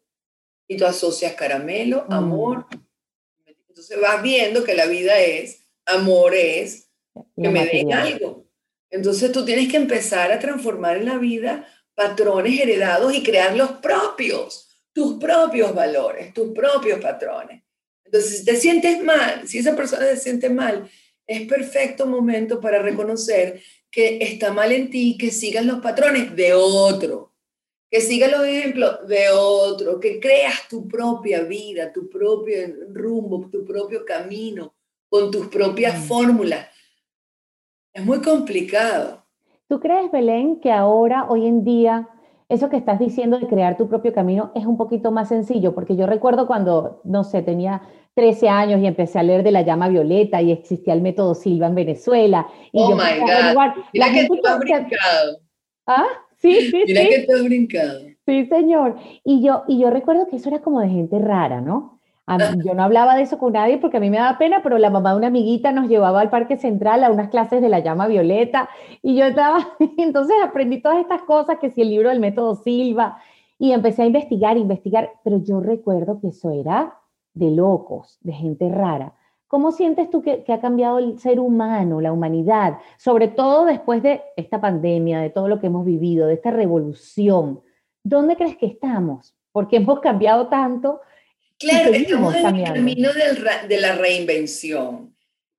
Y tú asocias caramelo, mm. amor. Entonces vas viendo que la vida es, amor es, que me den algo. Entonces tú tienes que empezar a transformar en la vida patrones heredados y crear los propios, tus propios valores, tus propios patrones. Entonces, si te sientes mal, si esa persona se siente mal, es perfecto momento para reconocer que está mal en ti, que sigas los patrones de otro, que sigas los ejemplos de otro, que creas tu propia vida, tu propio rumbo, tu propio camino, con tus propias mm. fórmulas. Es muy complicado. ¿Tú crees, Belén, que ahora, hoy en día, eso que estás diciendo de crear tu propio camino es un poquito más sencillo? Porque yo recuerdo cuando, no sé, tenía 13 años y empecé a leer de la llama violeta y existía el método Silva en Venezuela. Y oh my God. Mira que tú has brincado. Ah, sí, sí. Mira que tú has brincado. Sí, señor. Y yo, y yo recuerdo que eso era como de gente rara, ¿no? Yo no hablaba de eso con nadie porque a mí me daba pena, pero la mamá de una amiguita nos llevaba al Parque Central a unas clases de la llama violeta y yo estaba, [laughs] entonces aprendí todas estas cosas, que si el libro del método Silva, y empecé a investigar, investigar, pero yo recuerdo que eso era de locos, de gente rara. ¿Cómo sientes tú que, ha cambiado el ser humano, la humanidad, sobre todo después de esta pandemia, de todo lo que hemos vivido, de esta revolución? ¿Dónde crees que estamos? Porque hemos cambiado tanto. Claro, estamos en el camino de la reinvención.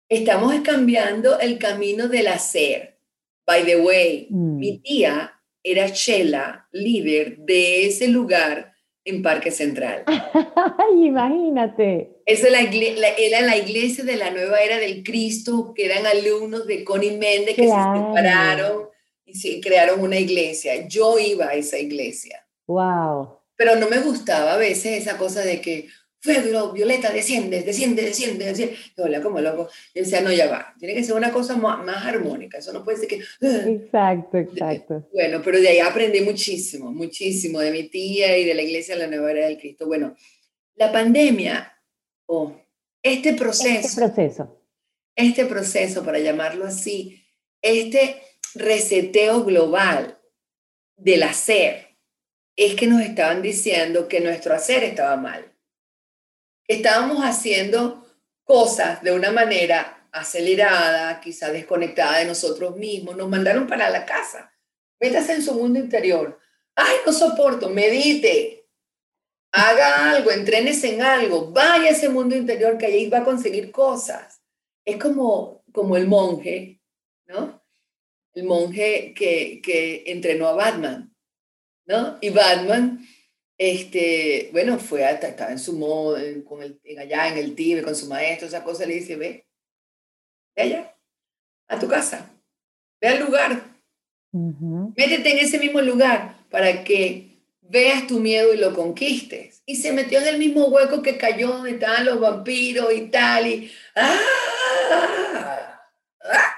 Estamos cambiando el camino del hacer. By the way, mm. mi tía era Chela, líder de ese lugar en Parque Central. [laughs] Ay, imagínate. Esa la, era la iglesia de la nueva era del Cristo, que eran alumnos de Connie Méndez que se separaron y se crearon una iglesia. Yo iba a esa iglesia. Wow. Pero no me gustaba a veces esa cosa de que, Pedro, Violeta, desciende, desciende, desciende, desciende. Hola, como loco. Y decía, no, ya va. Tiene que ser una cosa más, armónica. Eso no puede ser que... Exacto, exacto. Bueno, pero de ahí aprendí muchísimo, muchísimo de mi tía y de la iglesia de la Nueva Era del Cristo. Bueno, la pandemia, o este proceso... Este proceso. Este proceso, para llamarlo así, este reseteo global del hacer, es que nos estaban diciendo que nuestro hacer estaba mal estábamos haciendo cosas de una manera acelerada, quizá desconectada de nosotros mismos, nos mandaron para la casa. Métase en su mundo interior. Ay, no soporto, medite, haga algo, entrénese en algo, vaya a ese mundo interior que ahí va a conseguir cosas. Es como, como el monje, ¿no? El monje que, que entrenó a Batman, ¿no? Y Batman este, bueno, fue estaba en su modo, con el, allá en el Tíbet, con su maestro, esa cosa, le dice, ve, ve allá, a tu casa, ve al lugar, métete en ese mismo lugar para que veas tu miedo y lo conquistes. Y se metió en el mismo hueco que cayó donde estaban los vampiros y tal, y, ¡ah! ¡ah!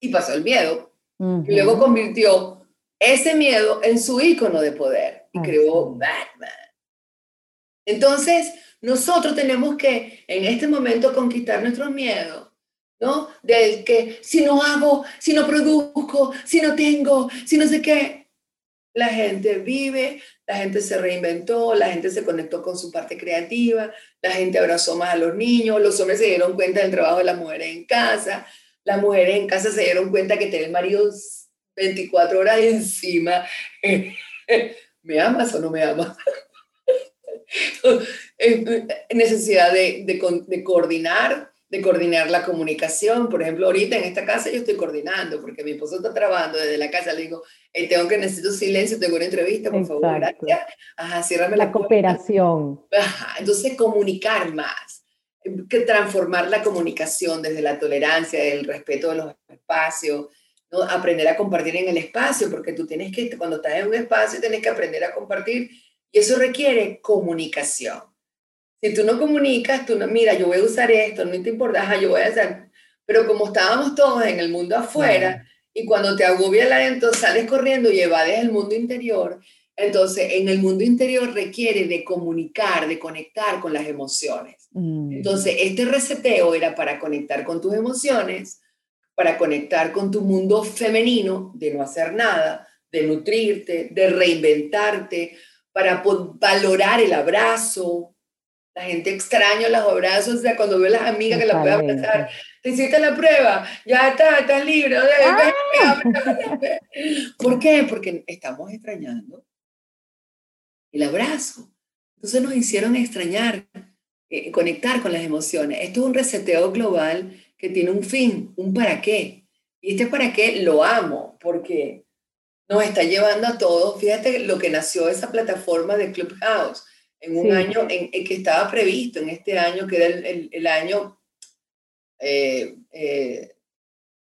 y pasó el miedo. Y luego convirtió ese miedo en su ícono de poder y creó Batman. Entonces, nosotros tenemos que en este momento conquistar nuestros miedos, ¿no? Del que si no hago, si no produzco, si no tengo, si no sé qué. La gente vive, la gente se reinventó, la gente se conectó con su parte creativa, la gente abrazó más a los niños, los hombres se dieron cuenta del trabajo de las mujeres en casa, las mujeres en casa se dieron cuenta que tener marido 24 horas encima ¿me amas o no me amas? necesidad de, de, coordinar, de coordinar la comunicación. Por ejemplo, ahorita en esta casa yo estoy coordinando porque mi esposo está trabajando desde la casa. Le digo, tengo que necesito silencio, tengo una entrevista, por favor, gracias. Ajá, ciérrame la, cooperación. Ajá, entonces comunicar más, que transformar la comunicación desde la tolerancia, el respeto de los espacios, aprender a compartir en el espacio, porque tú tienes que, cuando estás en un espacio, tienes que aprender a compartir y eso requiere comunicación. Si tú no comunicas, tú no, mira, yo voy a usar esto, no te importa, yo voy a hacer, pero como estábamos todos en el mundo afuera y cuando te agobia el adentro, sales corriendo y evades el mundo interior, entonces en el mundo interior requiere de comunicar, de conectar con las emociones. Mm. Entonces este reseteo era para conectar con tus emociones para conectar con tu mundo femenino, de no hacer nada, de nutrirte, de reinventarte, para valorar el abrazo. La gente extraña los abrazos, o sea, cuando ve a las amigas que la pueden abrazar, te hiciste la prueba, ya está, estás libre. Ah. ¿Por qué? Porque estamos extrañando el abrazo. Entonces nos hicieron extrañar eh, conectar con las emociones. Esto es un reseteo global que tiene un fin, un para qué. Y este para qué lo amo, porque nos está llevando a todos. Fíjate lo que nació esa plataforma de Clubhouse en un año en, que estaba previsto, en este año, que era el, el, año, eh, eh,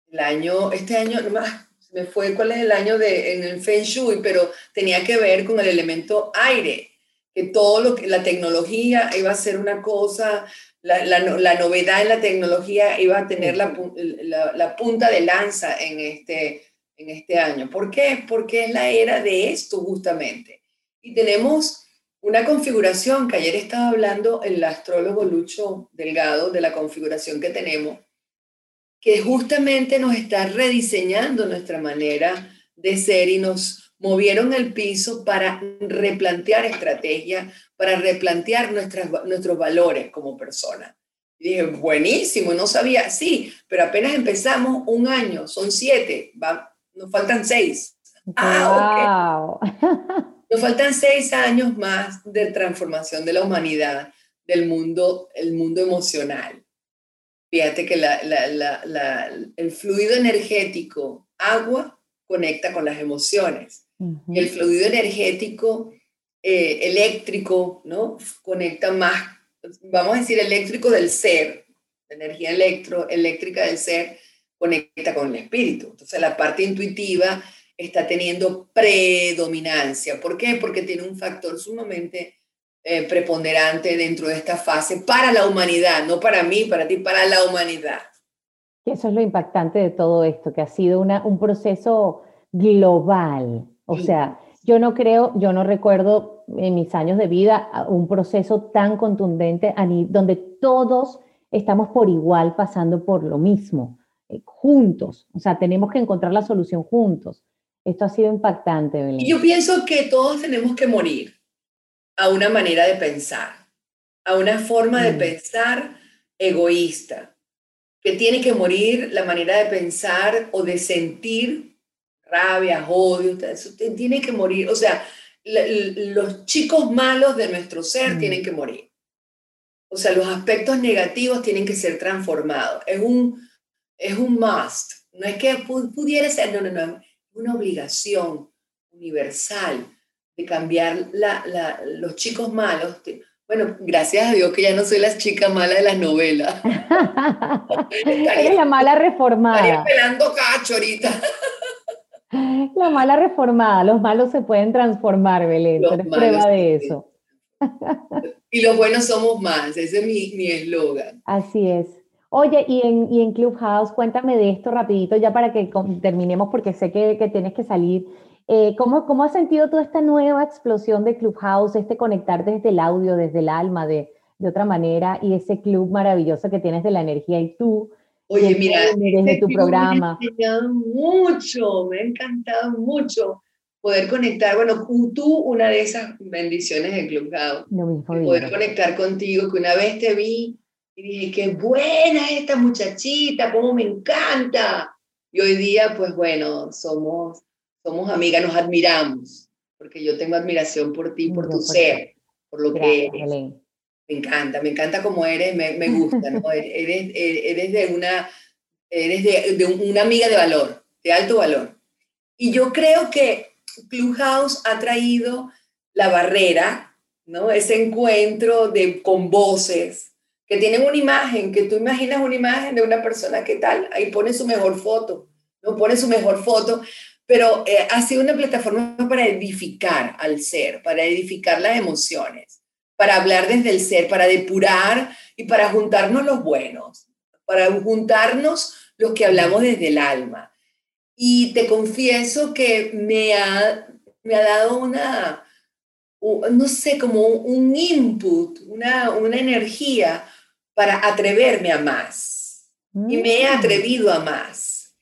el año, este año, no más, me fue cuál es el año de, en el Feng Shui, pero tenía que ver con el elemento aire que todo lo que la tecnología iba a ser una cosa, la, la, novedad en la tecnología iba a tener la, la, punta de lanza en este, en este año. ¿Por qué? Porque es la era de esto justamente. Y tenemos una configuración que ayer estaba hablando el astrólogo Lucho Delgado de la configuración que tenemos, que justamente nos está rediseñando nuestra manera de ser y nos movieron el piso para replantear estrategias, para replantear nuestras, nuestros valores como personas. Y dije, buenísimo, no sabía, sí, pero apenas empezamos un año, son siete, va, nos faltan seis. Ah, [laughs] Nos faltan seis años más de transformación de la humanidad, del mundo, el mundo emocional. Fíjate que la, la, el fluido energético, agua, conecta con las emociones. El fluido energético eh, eléctrico, ¿no? Conecta más, vamos a decir, eléctrico del ser, la energía electro, eléctrica del ser, conecta con el espíritu. Entonces la parte intuitiva está teniendo predominancia. ¿Por qué? Porque tiene un factor sumamente eh, preponderante dentro de esta fase para la humanidad, no para mí, para ti, para la humanidad. Eso es lo impactante de todo esto, que ha sido una, un proceso global, o sea, yo no creo, yo no recuerdo en mis años de vida un proceso tan contundente donde todos estamos por igual pasando por lo mismo, eh, juntos. O sea, tenemos que encontrar la solución juntos. Esto ha sido impactante, Belén. Yo pienso que todos tenemos que morir a una manera de pensar, a una forma de mm. pensar egoísta, que tiene que morir la manera de pensar o de sentir rabia, odio, eso tiene que morir. O sea, los chicos malos de nuestro ser mm. tienen que morir. O sea, los aspectos negativos tienen que ser transformados. Es un, es un must. No es que pudiera ser, no, no, no. Es una obligación universal de cambiar la, los chicos malos. Bueno, gracias a Dios que ya no soy la chica mala de las novelas. [laughs] Eres la mala reformada. Estaría pelando cacho ahorita. La mala reformada, los malos se pueden transformar, Belén, eres prueba de eso. Y los buenos somos más, ese es mi eslogan. Así es. Oye, y en, y en, Clubhouse, cuéntame de esto rapidito ya para que terminemos porque sé que, que tienes que salir. Eh, ¿cómo, ¿Cómo has sentido toda esta nueva explosión de Clubhouse, este conectar desde el audio, desde el alma, de, de otra manera, y ese club maravilloso que tienes de la energía y tú Oye, mira, desde este tu programa. Me ha encantado mucho, me ha encantado mucho poder conectar, bueno, tú una de esas bendiciones de Clubhouse, poder conectar contigo, que una vez te vi y dije, qué buena esta muchachita, cómo me encanta. Y hoy día, pues bueno, somos, somos amigas, nos admiramos, porque yo tengo admiración por ti, por tu ser, por lo que eres. Me encanta, me encanta como eres, me, me gusta, ¿no? eres, eres de una, eres de, de, una amiga de valor, de alto valor. Y yo creo que Clubhouse ha traído la barrera, ¿no? Ese encuentro de, con voces, que tienen una imagen, que tú imaginas una imagen de una persona que tal, ahí pone su mejor foto, ¿no? Pone su mejor foto, pero eh, ha sido una plataforma para edificar al ser, para edificar las emociones para hablar desde el ser, para depurar y para juntarnos los buenos, para juntarnos los que hablamos desde el alma. Y te confieso que me ha, me ha dado una, no sé, como un input, una, una energía para atreverme a más. Y me he mm. atrevido a más.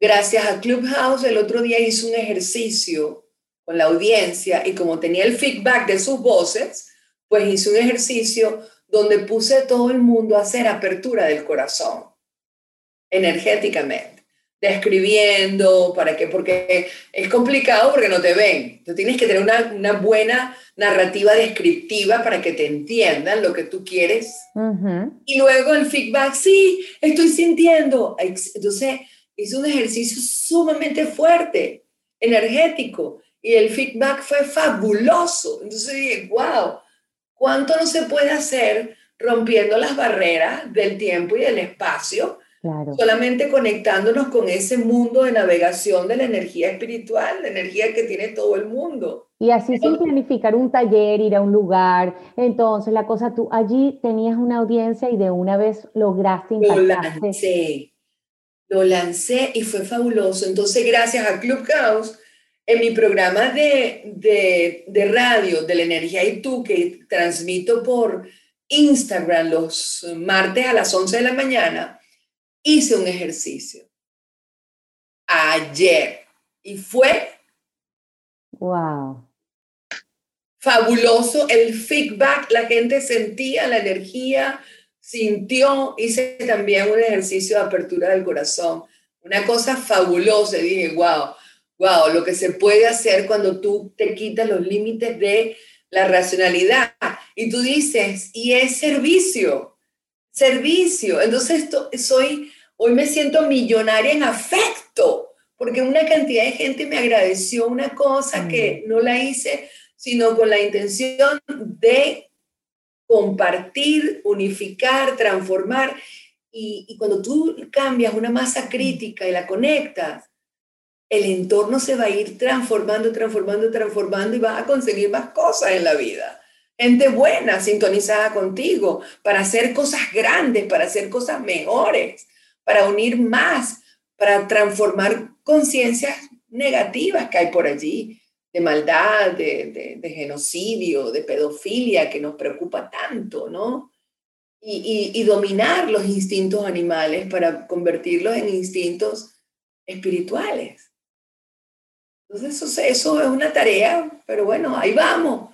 Gracias a Clubhouse, el otro día hice un ejercicio con la audiencia y como tenía el feedback de sus voces, pues hice un ejercicio donde puse a todo el mundo a hacer apertura del corazón, energéticamente, describiendo, ¿para qué? Porque es complicado porque no te ven. Tú tienes que tener una, una buena narrativa descriptiva para que te entiendan lo que tú quieres. Y luego el feedback, sí, estoy sintiendo. Entonces, hice un ejercicio sumamente fuerte, energético, y el feedback fue fabuloso. Entonces dije, wow, ¿cuánto no se puede hacer rompiendo las barreras del tiempo y del espacio? Solamente conectándonos con ese mundo de navegación de la energía espiritual, la energía que tiene todo el mundo. Y así sin planificar un taller, ir a un lugar. Entonces, la cosa, tú allí tenías una audiencia y de una vez lograste impactarte. Lo lancé, lo lancé y fue fabuloso. Entonces, gracias a Clubhouse, en mi programa de, de, de radio de la energía y tú, que transmito por Instagram los martes a las 11 de la mañana, hice un ejercicio. Ayer. Y fue wow. Fabuloso el feedback, la gente sentía la energía, sintió, hice también un ejercicio de apertura del corazón, una cosa fabulosa, dije, wow, wow, lo que se puede hacer cuando tú te quitas los límites de la racionalidad y tú dices, y es servicio, servicio. Entonces, esto, soy, hoy me siento millonaria en afecto, porque una cantidad de gente me agradeció una cosa que no la hice, sino con la intención de compartir, unificar, transformar. Y, y cuando tú cambias una masa crítica y la conectas, el entorno se va a ir transformando, transformando, transformando y vas a conseguir más cosas en la vida gente buena sintonizada contigo para hacer cosas grandes, para hacer cosas mejores, para unir más, para transformar conciencias negativas que hay por allí, de maldad, de, genocidio, de pedofilia que nos preocupa tanto, ¿no? Y, y, dominar los instintos animales para convertirlos en instintos espirituales. Entonces eso, es una tarea, pero bueno, ahí vamos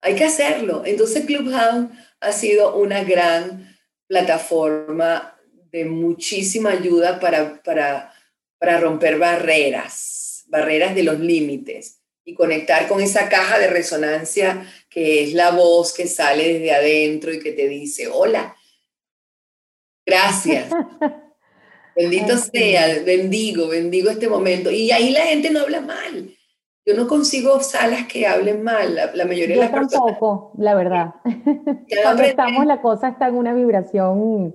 hay que hacerlo. Entonces Clubhouse ha sido una gran plataforma de muchísima ayuda para, para, para romper barreras, barreras de los límites y conectar con esa caja de resonancia que es la voz que sale desde adentro y que te dice, hola, gracias. [laughs] Bendito sea, bendigo, bendigo este momento. Y ahí la gente no habla mal. Yo no consigo salas que hablen mal, la, mayoría de las tampoco, la verdad. [laughs] Cuando estamos, la cosa está en una vibración.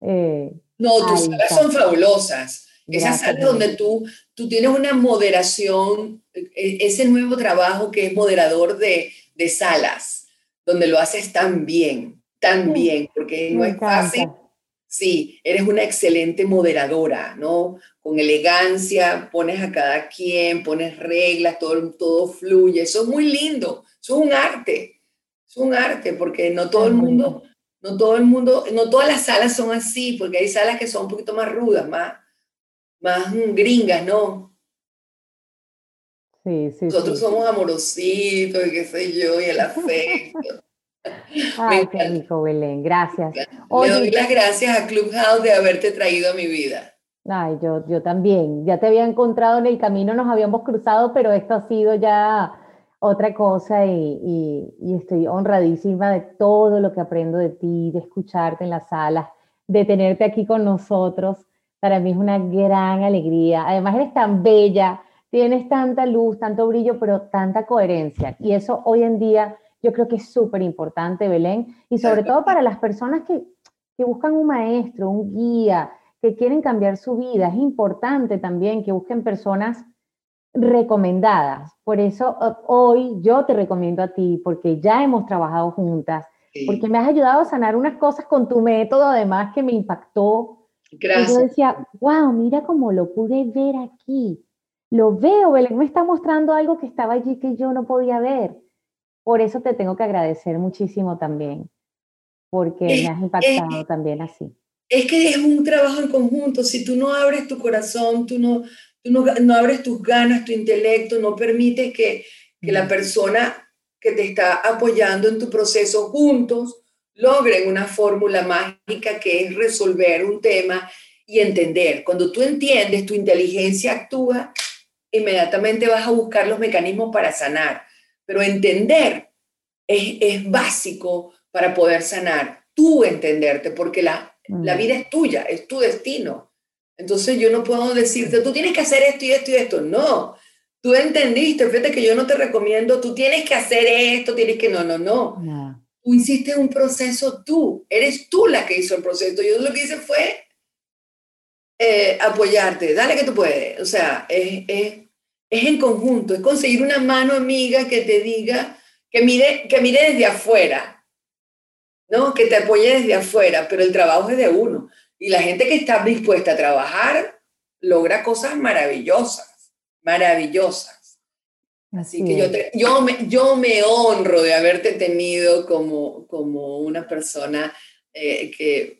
Eh, no, tus salas son fabulosas. Esas salas donde tú, tú tienes una moderación, e, ese nuevo trabajo que es moderador de, de salas, donde lo haces tan bien, tan bien, porque no es fácil Sí, eres una excelente moderadora, ¿no? Con elegancia, pones a cada quien, pones reglas, todo, todo fluye. Eso es muy lindo, eso es un arte, es un arte, porque no todo el mundo, no todo el mundo, no todas las salas son así, porque hay salas que son un poquito más rudas, más, más gringas, ¿no? Sí, sí. Nosotros somos amorositos y qué sé yo, y el [laughs] afecto. Ay, qué rico, Belén. Gracias. Le doy las gracias a Clubhouse de haberte traído a mi vida. Ay, yo, yo también. Ya te había encontrado en el camino, nos habíamos cruzado, pero esto ha sido ya otra cosa y, y, estoy honradísima de todo lo que aprendo de ti, de escucharte en las salas, de tenerte aquí con nosotros. Para mí es una gran alegría. Además, eres tan bella, tienes tanta luz, tanto brillo, pero tanta coherencia. Y eso hoy en día yo creo que es súper importante, Belén, y sobre todo para las personas que, que buscan un maestro, un guía, que quieren cambiar su vida. Es importante también que busquen personas recomendadas. Por eso hoy yo te recomiendo a ti, porque ya hemos trabajado juntas, porque me has ayudado a sanar unas cosas con tu método, además que me impactó. Gracias. Y yo decía, wow, mira cómo lo pude ver aquí. Lo veo, Belén me está mostrando algo que estaba allí que yo no podía ver. Por eso te tengo que agradecer muchísimo también, porque me has impactado también así. Es que es un trabajo en conjunto. Si tú no abres tu corazón, tú no, tú no, no abres tus ganas, tu intelecto, no permites que, que la persona que te está apoyando en tu proceso juntos logren una fórmula mágica que es resolver un tema y entender. Cuando tú entiendes, tu inteligencia actúa, inmediatamente vas a buscar los mecanismos para sanar. Pero entender es, es básico para poder sanar. Tú entenderte, porque la, la mm. vida es tuya, es tu destino. Entonces yo no puedo decirte, tú tienes que hacer esto y esto y esto. No, tú entendiste, fíjate que yo no te recomiendo, tú tienes que hacer esto, tienes que, no, no, no. Tú hiciste un proceso tú, eres tú la que hizo el proceso. Yo lo que hice fue eh, apoyarte, dale que tú puedes. O sea, es, es, es, en conjunto, es conseguir una mano amiga que te diga, que mire, que mire desde afuera, ¿no? Que te apoye desde afuera, pero el trabajo es de uno. Y la gente que está dispuesta a trabajar logra cosas maravillosas, maravillosas. Así, que yo, yo, me, yo me honro de haberte tenido como, como una persona eh, que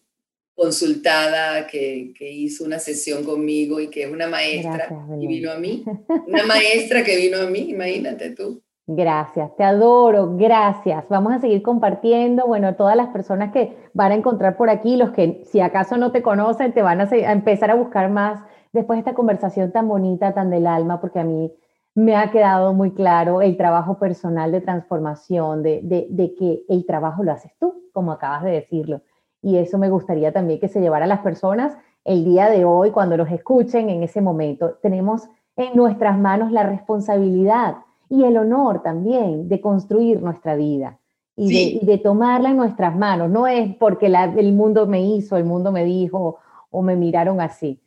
consultada, que, que, hizo una sesión conmigo y que es una maestra y vino a mí. [laughs] Una maestra que vino a mí, imagínate tú. Gracias, te adoro, gracias. Vamos a seguir compartiendo. Bueno, todas las personas que van a encontrar por aquí, los que si acaso no te conocen, te van a, empezar a buscar más después de esta conversación tan bonita, tan del alma, porque a mí me ha quedado muy claro el trabajo personal de transformación, de, de que el trabajo lo haces tú, como acabas de decirlo y eso me gustaría también que se llevara a las personas el día de hoy, cuando los escuchen en ese momento. Tenemos en nuestras manos la responsabilidad y el honor también de construir nuestra vida y, de, tomarla en nuestras manos. No es porque el mundo me hizo, el mundo me dijo o me miraron así.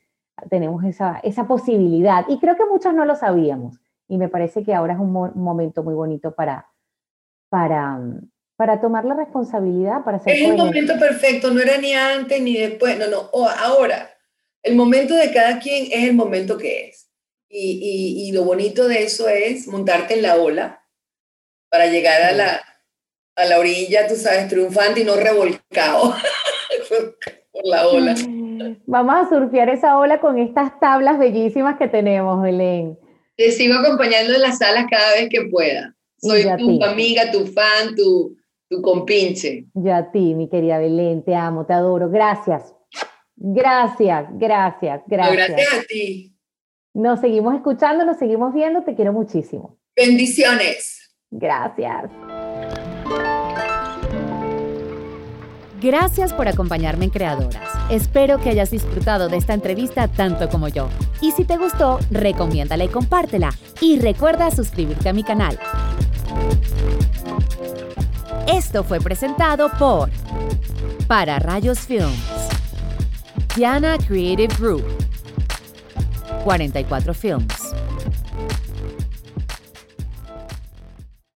Tenemos esa, esa posibilidad y creo que muchos no lo sabíamos y me parece que ahora es un, momento muy bonito para, para, para tomar la responsabilidad, para ser... Es el momento perfecto, no era ni antes ni después, no, no, ahora. El momento de cada quien es el momento que es. Y, y, lo bonito de eso es montarte en la ola para llegar a la, a la orilla, tú sabes, triunfante y no revolcado [laughs] por la ola. Vamos a surfear esa ola con estas tablas bellísimas que tenemos, Belén. Te sigo acompañando en las salas cada vez que pueda. Soy tu amiga, tu fan, tu, tu compinche. Yo a ti, mi querida Belén, te amo, te adoro. Gracias. Gracias, gracias, gracias. gracias a ti. Nos seguimos escuchando, nos seguimos viendo, te quiero muchísimo. Bendiciones. Gracias. Gracias por acompañarme en Creadoras. Espero que hayas disfrutado de esta entrevista tanto como yo. Y si te gustó, recomiéndala y compártela. Y recuerda suscribirte a mi canal. Esto fue presentado por Para Rayos Films, Diana Creative Group, 44 Films.